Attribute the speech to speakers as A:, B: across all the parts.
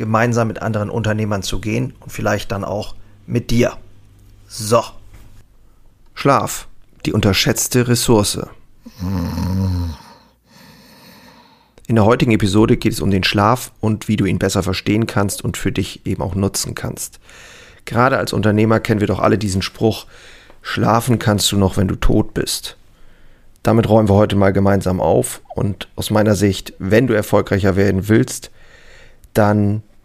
A: gemeinsam mit anderen Unternehmern zu gehen und vielleicht dann auch mit dir. So. Schlaf, die unterschätzte Ressource. In der heutigen Episode geht es um den Schlaf und wie du ihn besser verstehen kannst und für dich eben auch nutzen kannst. Gerade als Unternehmer kennen wir doch alle diesen Spruch, schlafen kannst du noch, wenn du tot bist. Damit räumen wir heute mal gemeinsam auf und aus meiner Sicht, wenn du erfolgreicher werden willst, dann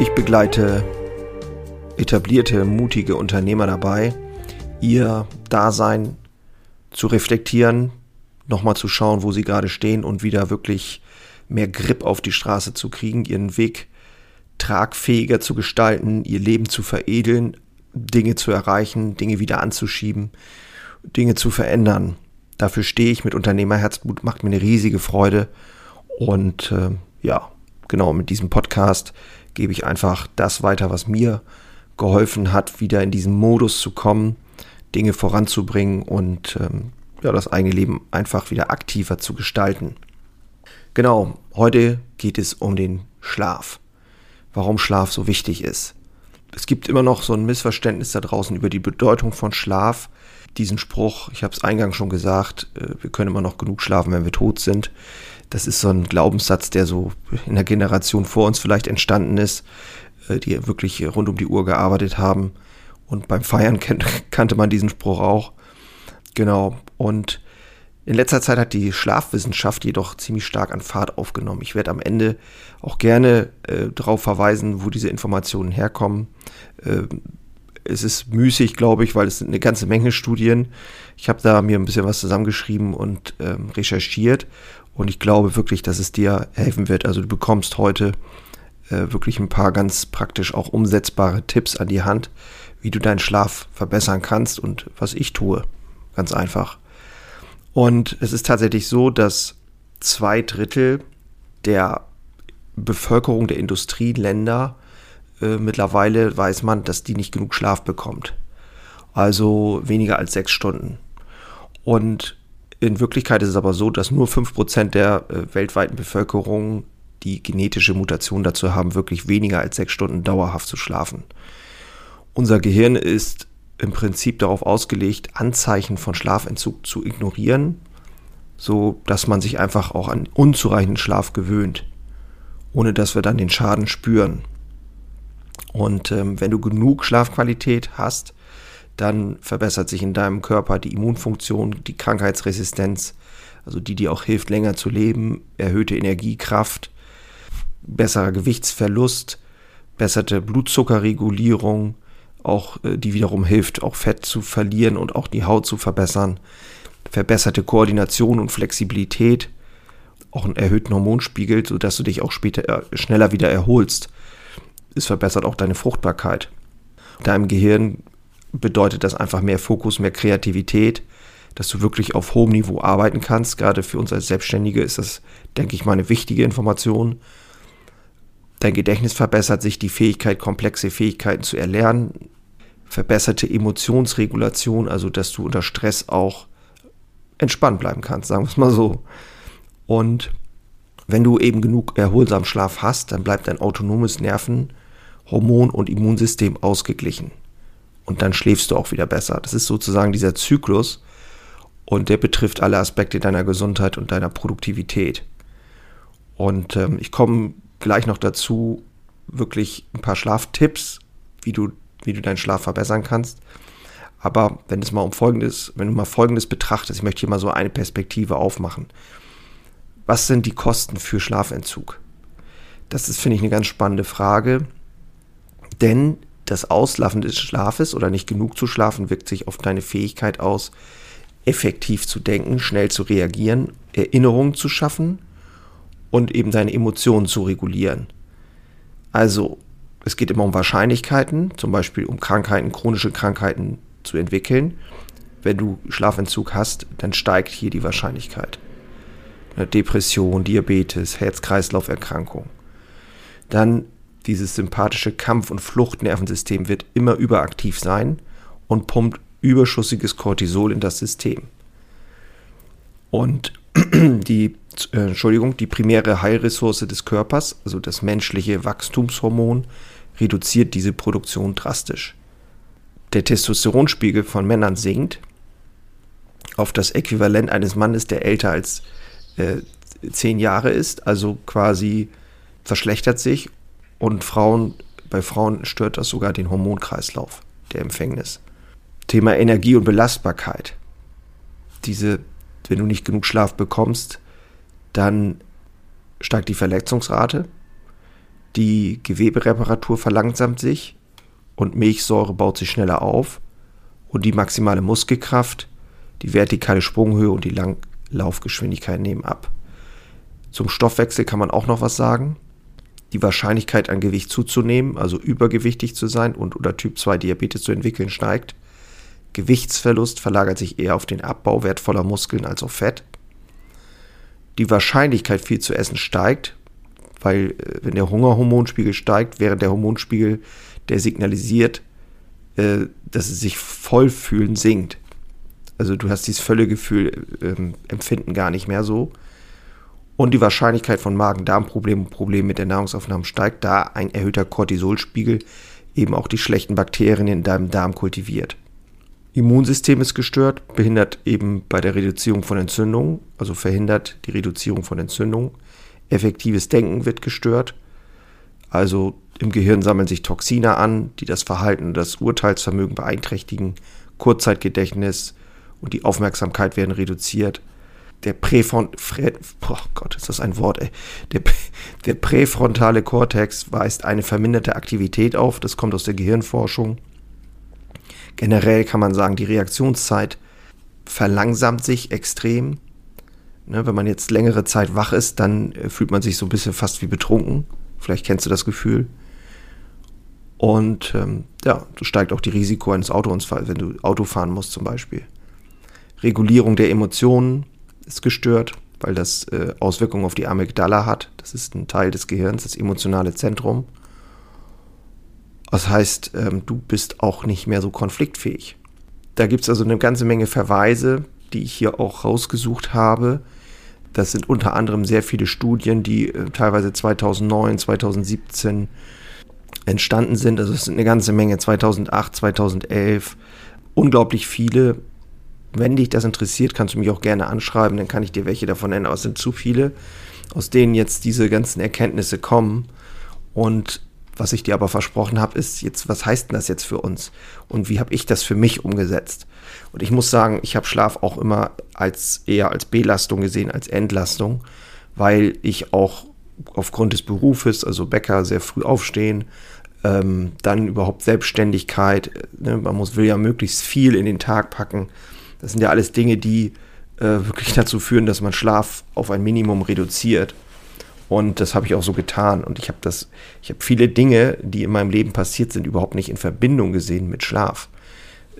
A: Ich begleite etablierte, mutige Unternehmer dabei, ihr Dasein zu reflektieren, nochmal zu schauen, wo sie gerade stehen und wieder wirklich mehr Grip auf die Straße zu kriegen, ihren Weg tragfähiger zu gestalten, ihr Leben zu veredeln, Dinge zu erreichen, Dinge wieder anzuschieben, Dinge zu verändern. Dafür stehe ich mit Unternehmerherzblut, macht mir eine riesige Freude. Und äh, ja, genau, mit diesem Podcast gebe ich einfach das weiter, was mir geholfen hat, wieder in diesen Modus zu kommen, Dinge voranzubringen und ähm, ja, das eigene Leben einfach wieder aktiver zu gestalten. Genau, heute geht es um den Schlaf. Warum Schlaf so wichtig ist. Es gibt immer noch so ein Missverständnis da draußen über die Bedeutung von Schlaf diesen Spruch, ich habe es eingangs schon gesagt, äh, wir können immer noch genug schlafen, wenn wir tot sind. Das ist so ein Glaubenssatz, der so in der Generation vor uns vielleicht entstanden ist, äh, die wirklich rund um die Uhr gearbeitet haben. Und beim Feiern kannte man diesen Spruch auch. Genau. Und in letzter Zeit hat die Schlafwissenschaft jedoch ziemlich stark an Fahrt aufgenommen. Ich werde am Ende auch gerne äh, darauf verweisen, wo diese Informationen herkommen. Äh, es ist müßig, glaube ich, weil es sind eine ganze Menge Studien. Ich habe da mir ein bisschen was zusammengeschrieben und ähm, recherchiert und ich glaube wirklich, dass es dir helfen wird. Also du bekommst heute äh, wirklich ein paar ganz praktisch auch umsetzbare Tipps an die Hand, wie du deinen Schlaf verbessern kannst und was ich tue. Ganz einfach. Und es ist tatsächlich so, dass zwei Drittel der Bevölkerung der Industrieländer äh, mittlerweile weiß man, dass die nicht genug Schlaf bekommt. Also weniger als sechs Stunden. Und in Wirklichkeit ist es aber so, dass nur 5% der äh, weltweiten Bevölkerung die genetische Mutation dazu haben, wirklich weniger als sechs Stunden dauerhaft zu schlafen. Unser Gehirn ist im Prinzip darauf ausgelegt, Anzeichen von Schlafentzug zu ignorieren, so dass man sich einfach auch an unzureichenden Schlaf gewöhnt, ohne dass wir dann den Schaden spüren. Und ähm, wenn du genug Schlafqualität hast, dann verbessert sich in deinem Körper die Immunfunktion, die Krankheitsresistenz, also die dir auch hilft, länger zu leben, erhöhte Energiekraft, besserer Gewichtsverlust, besserte Blutzuckerregulierung, auch äh, die wiederum hilft, auch Fett zu verlieren und auch die Haut zu verbessern, verbesserte Koordination und Flexibilität, auch einen erhöhten Hormonspiegel, sodass du dich auch später äh, schneller wieder erholst es verbessert auch deine Fruchtbarkeit. Deinem Gehirn bedeutet das einfach mehr Fokus, mehr Kreativität, dass du wirklich auf hohem Niveau arbeiten kannst. Gerade für uns als Selbstständige ist das, denke ich mal, eine wichtige Information. Dein Gedächtnis verbessert sich, die Fähigkeit, komplexe Fähigkeiten zu erlernen, verbesserte Emotionsregulation, also dass du unter Stress auch entspannt bleiben kannst, sagen wir es mal so. Und wenn du eben genug erholsamen Schlaf hast, dann bleibt dein autonomes Nerven Hormon- und Immunsystem ausgeglichen. Und dann schläfst du auch wieder besser. Das ist sozusagen dieser Zyklus. und der betrifft alle Aspekte deiner Gesundheit und deiner Produktivität. Und ähm, ich komme gleich noch dazu, wirklich ein paar Schlaftipps, wie du, wie du deinen Schlaf verbessern kannst. Aber wenn es mal um Folgendes, wenn du mal Folgendes betrachtest, ich möchte hier mal so eine Perspektive aufmachen. Was sind die Kosten für Schlafentzug? Das ist, finde ich, eine ganz spannende Frage. Denn das Auslaffen des Schlafes oder nicht genug zu schlafen wirkt sich auf deine Fähigkeit aus, effektiv zu denken, schnell zu reagieren, Erinnerungen zu schaffen und eben deine Emotionen zu regulieren. Also, es geht immer um Wahrscheinlichkeiten, zum Beispiel um Krankheiten, chronische Krankheiten zu entwickeln. Wenn du Schlafentzug hast, dann steigt hier die Wahrscheinlichkeit. Depression, Diabetes, Herz-Kreislauf-Erkrankung. Dann dieses sympathische Kampf- und Fluchtnervensystem wird immer überaktiv sein und pumpt überschüssiges Cortisol in das System. Und die, äh, Entschuldigung, die primäre Heilressource des Körpers, also das menschliche Wachstumshormon, reduziert diese Produktion drastisch. Der Testosteronspiegel von Männern sinkt auf das Äquivalent eines Mannes, der älter als äh, zehn Jahre ist, also quasi verschlechtert sich und Frauen, bei Frauen stört das sogar den Hormonkreislauf der Empfängnis. Thema Energie und Belastbarkeit. Diese, wenn du nicht genug Schlaf bekommst, dann steigt die Verletzungsrate, die Gewebereparatur verlangsamt sich und Milchsäure baut sich schneller auf und die maximale Muskelkraft, die vertikale Sprunghöhe und die Langlaufgeschwindigkeit nehmen ab. Zum Stoffwechsel kann man auch noch was sagen die Wahrscheinlichkeit an Gewicht zuzunehmen, also übergewichtig zu sein und oder Typ 2 Diabetes zu entwickeln, steigt. Gewichtsverlust verlagert sich eher auf den Abbau wertvoller Muskeln als auf Fett. Die Wahrscheinlichkeit viel zu essen steigt, weil äh, wenn der Hungerhormonspiegel steigt, während der Hormonspiegel, der signalisiert, äh, dass sie sich voll fühlen, sinkt. Also du hast dieses Völlegefühl, äh, Empfinden gar nicht mehr so und die Wahrscheinlichkeit von Magen-Darm-Problemen und Problemen mit der Nahrungsaufnahme steigt, da ein erhöhter Cortisolspiegel eben auch die schlechten Bakterien in deinem Darm kultiviert. Immunsystem ist gestört, behindert eben bei der Reduzierung von Entzündungen, also verhindert die Reduzierung von Entzündungen. Effektives Denken wird gestört, also im Gehirn sammeln sich Toxine an, die das Verhalten und das Urteilsvermögen beeinträchtigen, Kurzzeitgedächtnis und die Aufmerksamkeit werden reduziert der Präfront, oh Gott, ist das ein Wort, ey. Der, der präfrontale Kortex weist eine verminderte Aktivität auf. Das kommt aus der Gehirnforschung. Generell kann man sagen, die Reaktionszeit verlangsamt sich extrem. Ne, wenn man jetzt längere Zeit wach ist, dann äh, fühlt man sich so ein bisschen fast wie betrunken. Vielleicht kennst du das Gefühl. Und ähm, ja, du steigt auch die Risiko eines Autounfalls, wenn du Auto fahren musst zum Beispiel. Regulierung der Emotionen, ist gestört, weil das äh, Auswirkungen auf die Amygdala hat. Das ist ein Teil des Gehirns, das emotionale Zentrum. Das heißt, ähm, du bist auch nicht mehr so konfliktfähig. Da gibt es also eine ganze Menge Verweise, die ich hier auch rausgesucht habe. Das sind unter anderem sehr viele Studien, die äh, teilweise 2009, 2017 entstanden sind. Also es sind eine ganze Menge, 2008, 2011, unglaublich viele wenn dich das interessiert, kannst du mich auch gerne anschreiben, dann kann ich dir welche davon nennen, aber es sind zu viele, aus denen jetzt diese ganzen Erkenntnisse kommen. Und was ich dir aber versprochen habe, ist jetzt, was heißt denn das jetzt für uns? Und wie habe ich das für mich umgesetzt? Und ich muss sagen, ich habe Schlaf auch immer als eher als Belastung gesehen, als Entlastung, weil ich auch aufgrund des Berufes, also Bäcker, sehr früh aufstehen, ähm, dann überhaupt Selbstständigkeit, ne, man muss, will ja möglichst viel in den Tag packen das sind ja alles Dinge, die äh, wirklich dazu führen, dass man Schlaf auf ein Minimum reduziert. Und das habe ich auch so getan. Und ich habe das, ich habe viele Dinge, die in meinem Leben passiert sind, überhaupt nicht in Verbindung gesehen mit Schlaf.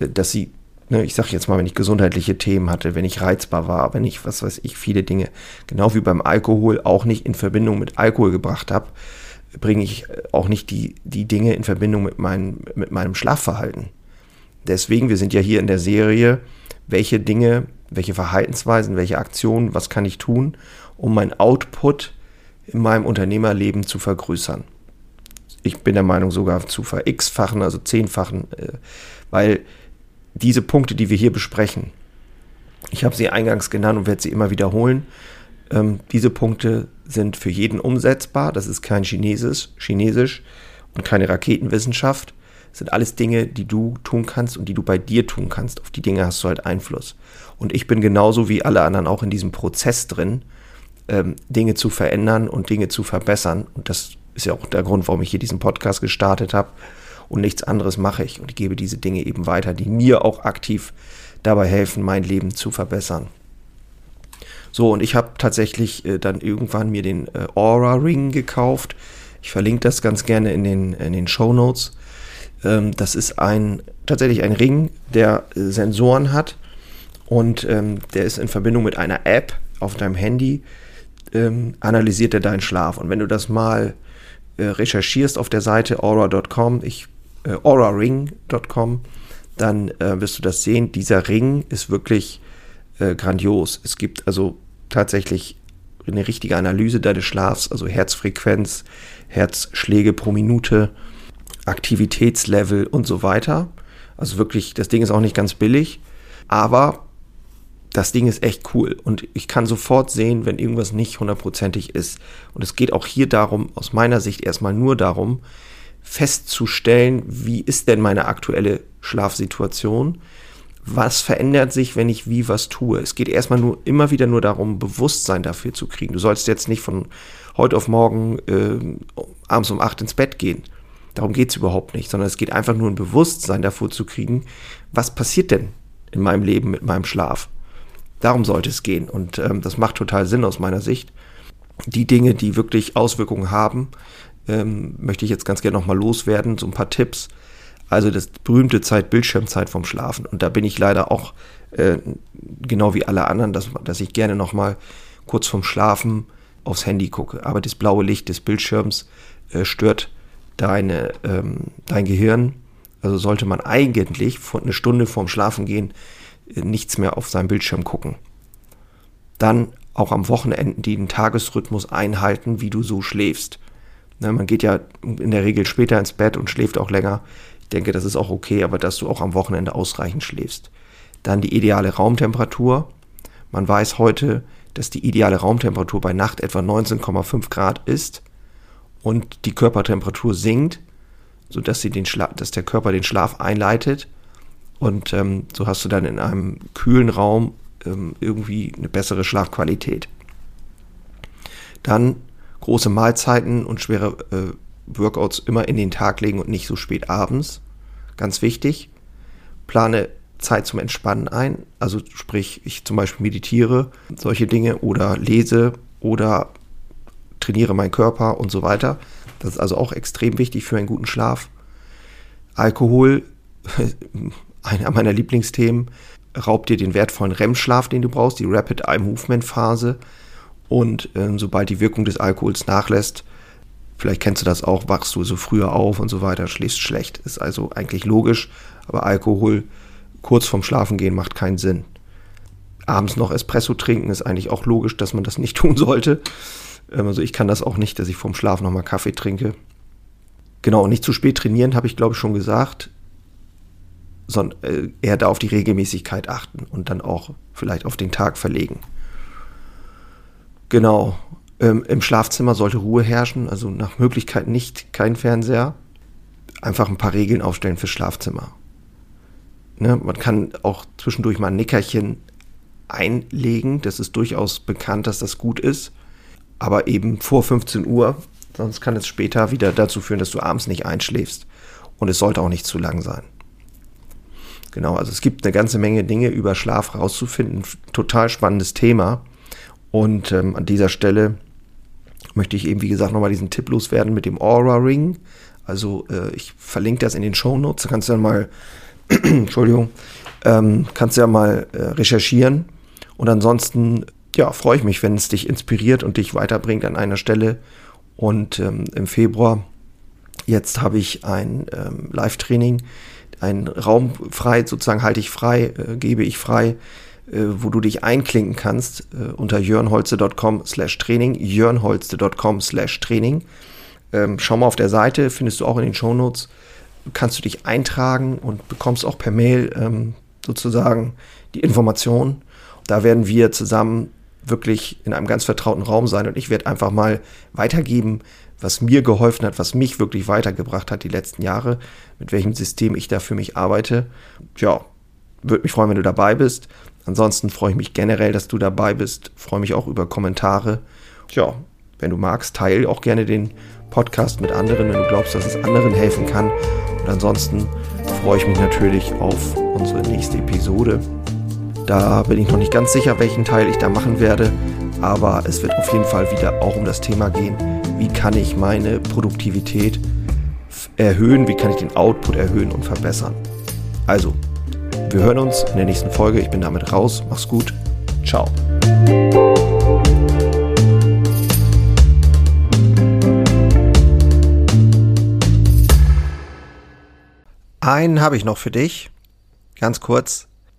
A: Äh, dass sie, ne, ich sage jetzt mal, wenn ich gesundheitliche Themen hatte, wenn ich reizbar war, wenn ich, was weiß ich, viele Dinge, genau wie beim Alkohol, auch nicht in Verbindung mit Alkohol gebracht habe, bringe ich auch nicht die, die Dinge in Verbindung mit, mein, mit meinem Schlafverhalten. Deswegen, wir sind ja hier in der Serie welche Dinge, welche Verhaltensweisen, welche Aktionen, was kann ich tun, um mein Output in meinem Unternehmerleben zu vergrößern. Ich bin der Meinung sogar zu ver-x-fachen, also zehnfachen, äh, weil diese Punkte, die wir hier besprechen, Ich habe sie eingangs genannt und werde sie immer wiederholen. Ähm, diese Punkte sind für jeden umsetzbar. Das ist kein Chinesisch, Chinesisch und keine Raketenwissenschaft. Sind alles Dinge, die du tun kannst und die du bei dir tun kannst. Auf die Dinge hast du halt Einfluss. Und ich bin genauso wie alle anderen auch in diesem Prozess drin, ähm, Dinge zu verändern und Dinge zu verbessern. Und das ist ja auch der Grund, warum ich hier diesen Podcast gestartet habe. Und nichts anderes mache ich. Und ich gebe diese Dinge eben weiter, die mir auch aktiv dabei helfen, mein Leben zu verbessern. So, und ich habe tatsächlich äh, dann irgendwann mir den äh, Aura Ring gekauft. Ich verlinke das ganz gerne in den, in den Show Notes. Ähm, das ist ein, tatsächlich ein Ring, der äh, Sensoren hat und ähm, der ist in Verbindung mit einer App auf deinem Handy, ähm, analysiert er deinen Schlaf. Und wenn du das mal äh, recherchierst auf der Seite aura.com, ich äh, auraring.com, dann äh, wirst du das sehen. Dieser Ring ist wirklich äh, grandios. Es gibt also tatsächlich eine richtige Analyse deines Schlafs, also Herzfrequenz, Herzschläge pro Minute, Aktivitätslevel und so weiter. Also wirklich, das Ding ist auch nicht ganz billig, aber das Ding ist echt cool und ich kann sofort sehen, wenn irgendwas nicht hundertprozentig ist. Und es geht auch hier darum, aus meiner Sicht erstmal nur darum, festzustellen, wie ist denn meine aktuelle Schlafsituation? Was verändert sich, wenn ich wie was tue? Es geht erstmal nur immer wieder nur darum, Bewusstsein dafür zu kriegen. Du sollst jetzt nicht von heute auf morgen äh, abends um acht ins Bett gehen. Darum geht es überhaupt nicht, sondern es geht einfach nur ein Bewusstsein davor zu kriegen, was passiert denn in meinem Leben mit meinem Schlaf. Darum sollte es gehen und ähm, das macht total Sinn aus meiner Sicht. Die Dinge, die wirklich Auswirkungen haben, ähm, möchte ich jetzt ganz gerne nochmal loswerden, so ein paar Tipps. Also das berühmte Zeit, Bildschirmzeit vom Schlafen. Und da bin ich leider auch äh, genau wie alle anderen, dass, dass ich gerne nochmal kurz vorm Schlafen aufs Handy gucke. Aber das blaue Licht des Bildschirms äh, stört deine, ähm, dein Gehirn. Also sollte man eigentlich eine Stunde vorm Schlafen gehen äh, nichts mehr auf seinem Bildschirm gucken. Dann auch am Wochenende den Tagesrhythmus einhalten, wie du so schläfst. Ne, man geht ja in der Regel später ins Bett und schläft auch länger. Ich denke, das ist auch okay, aber dass du auch am Wochenende ausreichend schläfst. Dann die ideale Raumtemperatur. Man weiß heute, dass die ideale Raumtemperatur bei Nacht etwa 19,5 Grad ist und die Körpertemperatur sinkt, sodass sie den dass der Körper den Schlaf einleitet. Und ähm, so hast du dann in einem kühlen Raum ähm, irgendwie eine bessere Schlafqualität. Dann große Mahlzeiten und schwere äh, Workouts immer in den Tag legen und nicht so spät abends. Ganz wichtig. Plane Zeit zum Entspannen ein. Also sprich, ich zum Beispiel meditiere, solche Dinge oder lese oder trainiere meinen Körper und so weiter. Das ist also auch extrem wichtig für einen guten Schlaf. Alkohol, einer meiner Lieblingsthemen, raubt dir den wertvollen REM-Schlaf, den du brauchst, die Rapid Eye Movement Phase. Und ähm, sobald die Wirkung des Alkohols nachlässt, vielleicht kennst du das auch, wachst du so früher auf und so weiter, schläfst schlecht. Ist also eigentlich logisch, aber Alkohol kurz vorm Schlafengehen macht keinen Sinn. Abends noch Espresso trinken ist eigentlich auch logisch, dass man das nicht tun sollte. Ähm, also ich kann das auch nicht, dass ich vorm Schlaf nochmal Kaffee trinke. Genau, und nicht zu spät trainieren, habe ich glaube ich schon gesagt, sondern äh, eher da auf die Regelmäßigkeit achten und dann auch vielleicht auf den Tag verlegen. Genau. Ähm, Im Schlafzimmer sollte Ruhe herrschen, also nach Möglichkeit nicht kein Fernseher. Einfach ein paar Regeln aufstellen fürs Schlafzimmer. Ne, man kann auch zwischendurch mal ein Nickerchen einlegen. Das ist durchaus bekannt, dass das gut ist. Aber eben vor 15 Uhr, sonst kann es später wieder dazu führen, dass du abends nicht einschläfst. Und es sollte auch nicht zu lang sein. Genau, also es gibt eine ganze Menge Dinge über Schlaf rauszufinden. Total spannendes Thema. Und ähm, an dieser Stelle möchte ich eben, wie gesagt, nochmal diesen Tipp loswerden mit dem Aura Ring. Also äh, ich verlinke das in den Show Notes. Da kannst du ja mal, Entschuldigung, ähm, kannst du ja mal äh, recherchieren. Und ansonsten, ja, freue ich mich, wenn es dich inspiriert und dich weiterbringt an einer Stelle. Und ähm, im Februar, jetzt habe ich ein ähm, Live-Training, einen Raum frei, sozusagen halte ich frei, äh, gebe ich frei äh, wo du dich einklinken kannst äh, unter jörnholze.com slash Training, jörnholze.com slash Training. Ähm, schau mal auf der Seite, findest du auch in den Shownotes, kannst du dich eintragen und bekommst auch per Mail ähm, sozusagen die Information. da werden wir zusammen wirklich in einem ganz vertrauten Raum sein und ich werde einfach mal weitergeben, was mir geholfen hat, was mich wirklich weitergebracht hat die letzten Jahre, mit welchem System ich da für mich arbeite. Ja, würde mich freuen, wenn du dabei bist. Ansonsten freue ich mich generell, dass du dabei bist. Freue mich auch über Kommentare. Ja, wenn du magst, teile auch gerne den Podcast mit anderen, wenn du glaubst, dass es anderen helfen kann. Und ansonsten freue ich mich natürlich auf unsere nächste Episode. Da bin ich noch nicht ganz sicher, welchen Teil ich da machen werde, aber es wird auf jeden Fall wieder auch um das Thema gehen, wie kann ich meine Produktivität erhöhen, wie kann ich den Output erhöhen und verbessern. Also, wir hören uns in der nächsten Folge. Ich bin damit raus. Mach's gut. Ciao. Einen habe ich noch für dich. Ganz kurz.